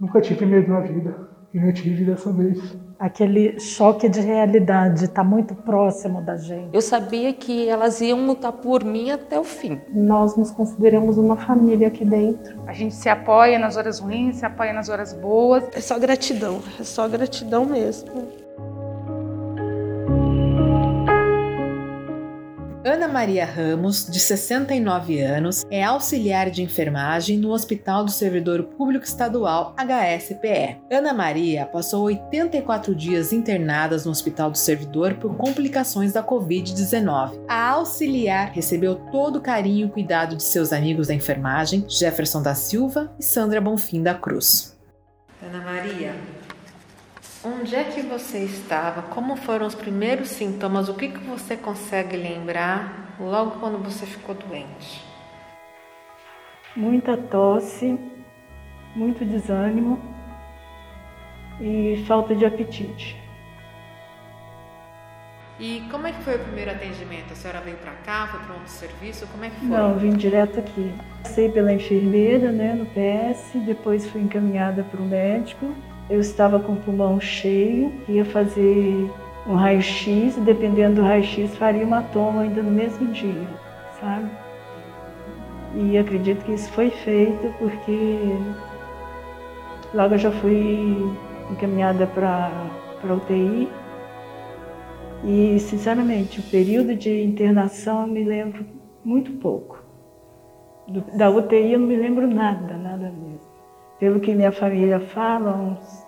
Nunca tive medo na vida. E eu tive dessa vez. Aquele choque de realidade está muito próximo da gente. Eu sabia que elas iam lutar por mim até o fim. Nós nos consideramos uma família aqui dentro. A gente se apoia nas horas ruins, se apoia nas horas boas. É só gratidão, é só gratidão mesmo. Ana Maria Ramos, de 69 anos, é auxiliar de enfermagem no Hospital do Servidor Público Estadual HSPE. Ana Maria passou 84 dias internadas no Hospital do Servidor por complicações da Covid-19. A auxiliar recebeu todo o carinho e cuidado de seus amigos da enfermagem, Jefferson da Silva e Sandra Bonfim da Cruz. Ana Maria, Onde é que você estava? Como foram os primeiros sintomas? O que, que você consegue lembrar logo quando você ficou doente? Muita tosse, muito desânimo e falta de apetite. E como é que foi o primeiro atendimento? A senhora veio para cá, foi para outro serviço? Como é que foi? Não, vim direto aqui. Passei pela enfermeira, né, no PS, depois fui encaminhada para o médico eu estava com o pulmão cheio, ia fazer um raio-x, dependendo do raio-x, faria uma toma ainda no mesmo dia, sabe? E acredito que isso foi feito porque logo eu já fui encaminhada para a UTI. E, sinceramente, o período de internação eu me lembro muito pouco. Do, da UTI eu não me lembro nada, nada mesmo. Pelo que minha família fala, uns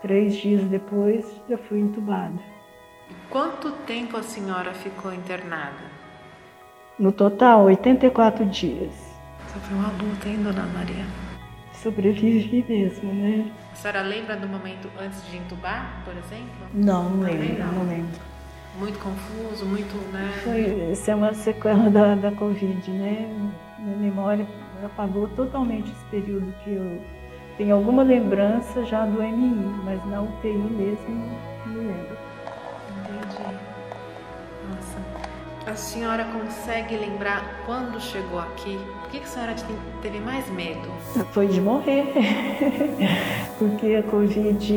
três dias depois já fui entubada. Quanto tempo a senhora ficou internada? No total, 84 dias. Você foi uma luta, hein, dona Maria? Sobrevivi mesmo, né? A senhora lembra do momento antes de entubar, por exemplo? Não, não lembro, não. não lembro. Muito confuso, muito, né? Foi, isso é uma sequela da, da Covid, né? Minha memória apagou totalmente esse período que eu tem alguma lembrança já do MI, mas na UTI mesmo não lembro. Entendi. Nossa. A senhora consegue lembrar quando chegou aqui? Por que a senhora teve mais medo? Foi de morrer. Porque a Covid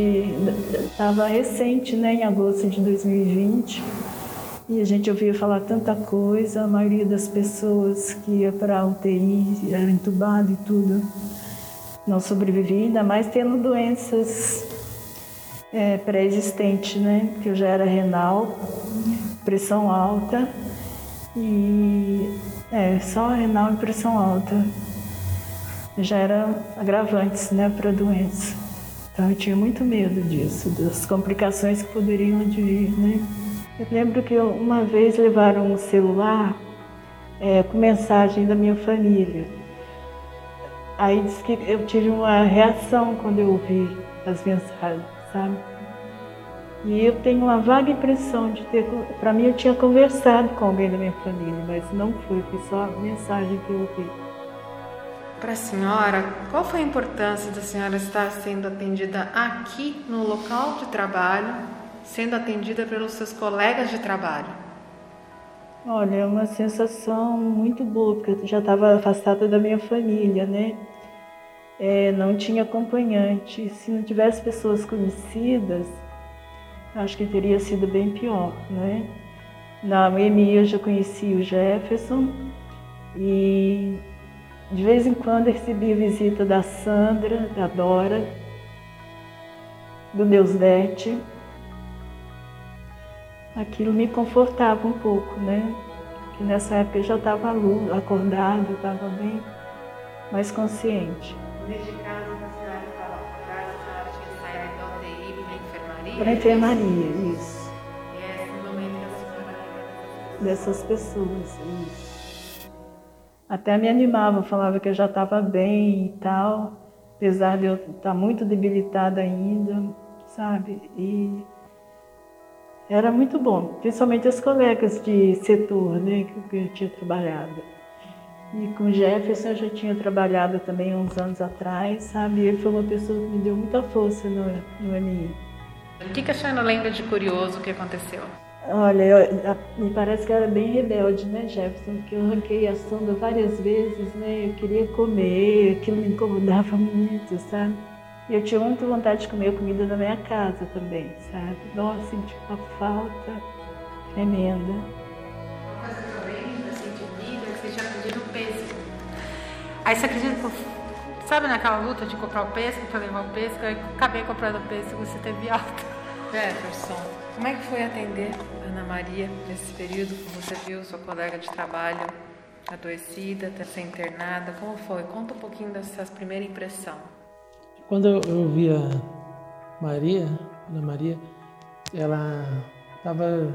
estava recente, né, em agosto de 2020. E a gente ouvia falar tanta coisa, a maioria das pessoas que ia para a UTI era entubada e tudo não sobrevivi, ainda mais tendo doenças é, pré-existentes, né? Que eu já era renal, pressão alta e é, só renal e pressão alta. Já eram agravantes, né, para a doença. Então eu tinha muito medo disso, das complicações que poderiam advir, né? Eu lembro que uma vez levaram um celular é, com mensagem da minha família. Aí disse que eu tive uma reação quando eu ouvi as mensagens, sabe? E eu tenho uma vaga impressão de ter. Para mim, eu tinha conversado com alguém da minha família, mas não foi, foi só a mensagem que eu ouvi. Para a senhora, qual foi a importância da senhora estar sendo atendida aqui no local de trabalho, sendo atendida pelos seus colegas de trabalho? Olha, é uma sensação muito boa, porque eu já estava afastada da minha família, né? É, não tinha acompanhante. Se não tivesse pessoas conhecidas, acho que teria sido bem pior, né? Na UMI eu já conheci o Jefferson e de vez em quando recebi a visita da Sandra, da Dora, do Deusdete aquilo me confortava um pouco, né? Que nessa época eu já estava acordada, estava bem mais consciente. Desde casa a senhora estava acordada, a senhora tinha saído da UTI para a enfermaria? Para a enfermaria, isso. E é esse momento que a senhora Dessas pessoas, isso. Até me animava, falava que eu já estava bem e tal, apesar de eu estar muito debilitada ainda, sabe? E era muito bom, principalmente as colegas de setor, né, que eu tinha trabalhado. E com o Jefferson eu já tinha trabalhado também uns anos atrás, sabe? Ele foi uma pessoa que me deu muita força no, no MI. O que, que a senhora lembra de curioso que aconteceu? Olha, eu, me parece que eu era bem rebelde, né, Jefferson? Porque eu arranquei a sonda várias vezes, né? Eu queria comer, aquilo me incomodava muito, sabe? E eu tinha muita vontade de comer comida na minha casa também, sabe? Nossa, senti uma falta tremenda. Uma coisa que eu lembro, assim, de vida, é que você tinha pedido. Aí você acredita que eu, sabe naquela luta de comprar o pêssego, pra levar o pêssego, aí acabei comprando o pêssego e você teve alta. Jefferson, como é que foi atender Ana Maria nesse período? Você viu sua colega de trabalho adoecida, até ser internada? Como foi? Conta um pouquinho dessa primeira impressão. Quando eu, eu vi a Maria, Maria, ela estava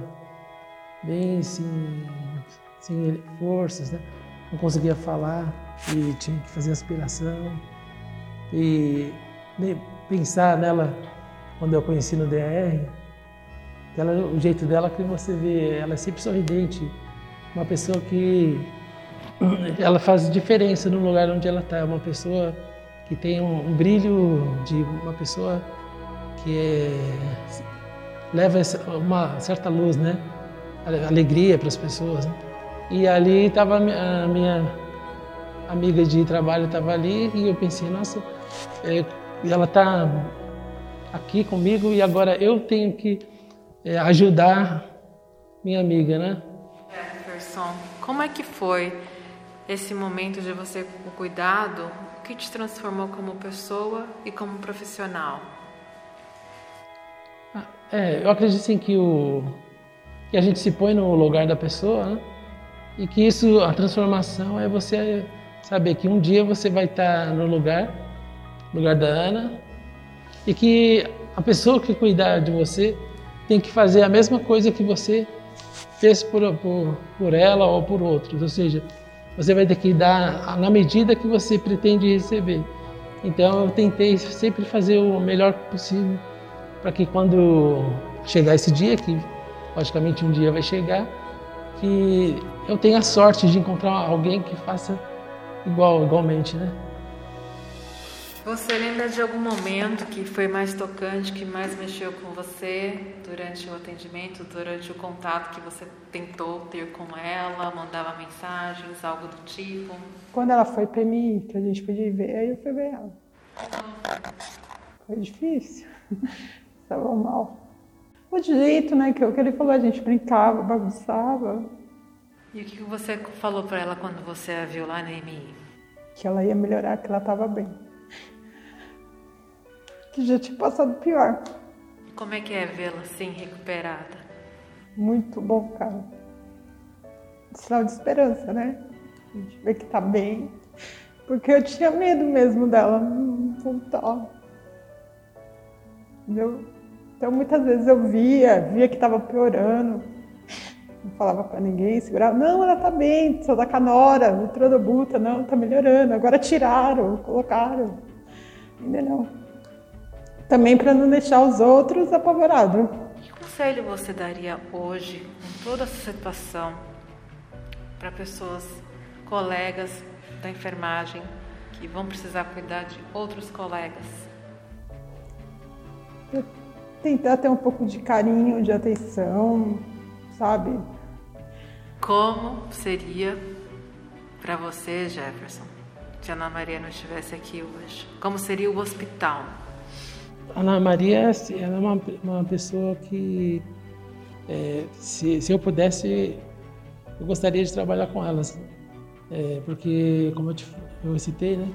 bem assim, sem forças, né? Não conseguia falar e tinha que fazer aspiração. E pensar nela quando eu conheci no DR, ela, o jeito dela que você vê, ela é sempre sorridente, uma pessoa que ela faz diferença no lugar onde ela está, uma pessoa que tem um, um brilho de uma pessoa que é, leva uma certa luz, né? Alegria para as pessoas. Né? E ali estava a minha amiga de trabalho estava ali e eu pensei, nossa, é, ela está aqui comigo e agora eu tenho que é, ajudar minha amiga, né? Jefferson, como é que foi esse momento de você com cuidado? O que te transformou como pessoa e como profissional? Ah, é, eu acredito sim que, o, que a gente se põe no lugar da pessoa né? e que isso, a transformação é você saber que um dia você vai estar no lugar, lugar da Ana, e que a pessoa que cuidar de você tem que fazer a mesma coisa que você fez por, por, por ela ou por outros, ou seja, você vai ter que dar na medida que você pretende receber. Então eu tentei sempre fazer o melhor possível para que quando chegar esse dia, que logicamente um dia vai chegar, que eu tenha a sorte de encontrar alguém que faça igual, igualmente, né? Você lembra de algum momento que foi mais tocante, que mais mexeu com você durante o atendimento, durante o contato que você tentou ter com ela, mandava mensagens, algo do tipo? Quando ela foi para mim, que a gente podia ver, aí eu fui ver ela. Foi difícil. Estava mal. O jeito, né, que, que ele falou, a gente brincava, bagunçava. E o que você falou para ela quando você a viu lá na EMI? Que ela ia melhorar, que ela estava bem que já tinha passado pior. Como é que é vê-la assim recuperada? Muito bom, cara. Sinal de esperança, né? A gente vê que tá bem. Porque eu tinha medo mesmo dela voltar. Entendeu? Então muitas vezes eu via, via que tava piorando. Não falava para ninguém, segurava. Não, ela tá bem, só da canora, entrou da buta, não, tá melhorando. Agora tiraram, colocaram. Ainda não também para não deixar os outros apavorados. Que conselho você daria hoje, com toda essa situação, para pessoas, colegas da enfermagem, que vão precisar cuidar de outros colegas? Tentar ter um pouco de carinho, de atenção, sabe? Como seria para você, Jefferson, se a Ana Maria não estivesse aqui hoje? Como seria o hospital? Ana Maria ela é uma, uma pessoa que, é, se, se eu pudesse, eu gostaria de trabalhar com ela. É, porque, como eu, te, eu citei, né,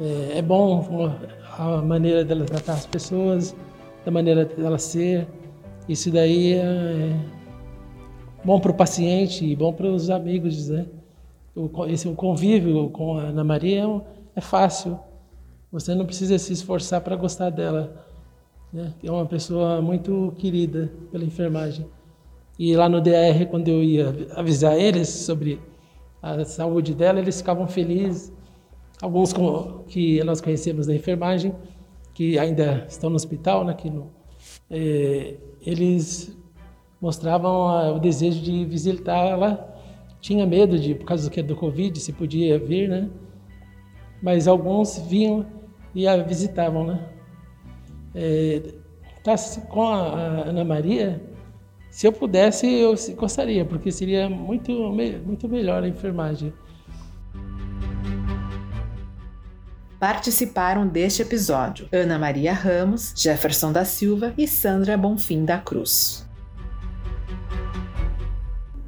é, é bom a maneira dela tratar as pessoas, da maneira dela ser. Isso daí é bom para o paciente e bom para os amigos, né? O, esse, o convívio com a Ana Maria é, é fácil. Você não precisa se esforçar para gostar dela. Né? É uma pessoa muito querida pela enfermagem. E lá no DR, quando eu ia avisar eles sobre a saúde dela, eles ficavam felizes. Alguns que nós conhecemos da enfermagem, que ainda estão no hospital, né, no, é, eles mostravam o desejo de visitá-la. Tinha medo de, por causa do que do Covid, se podia vir, né? Mas alguns vinham e a visitavam, né? É, tá, com a, Ana Maria, se eu pudesse, eu gostaria, porque seria muito, muito melhor a enfermagem. participaram deste episódio: Ana Maria Ramos, Jefferson da Silva e Sandra Bonfim da Cruz.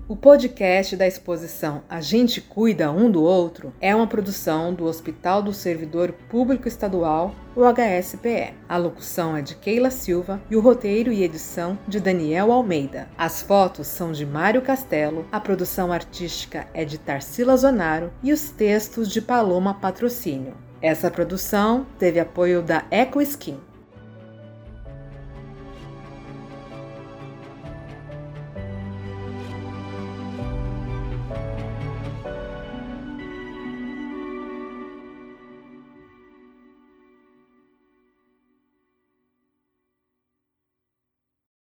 O podcast da exposição A Gente Cuida Um do Outro é uma produção do Hospital do Servidor Público Estadual, o HSPE. A locução é de Keila Silva e o roteiro e edição de Daniel Almeida. As fotos são de Mário Castelo, a produção artística é de Tarsila Zonaro e os textos de Paloma Patrocínio. Essa produção teve apoio da Eco Skin.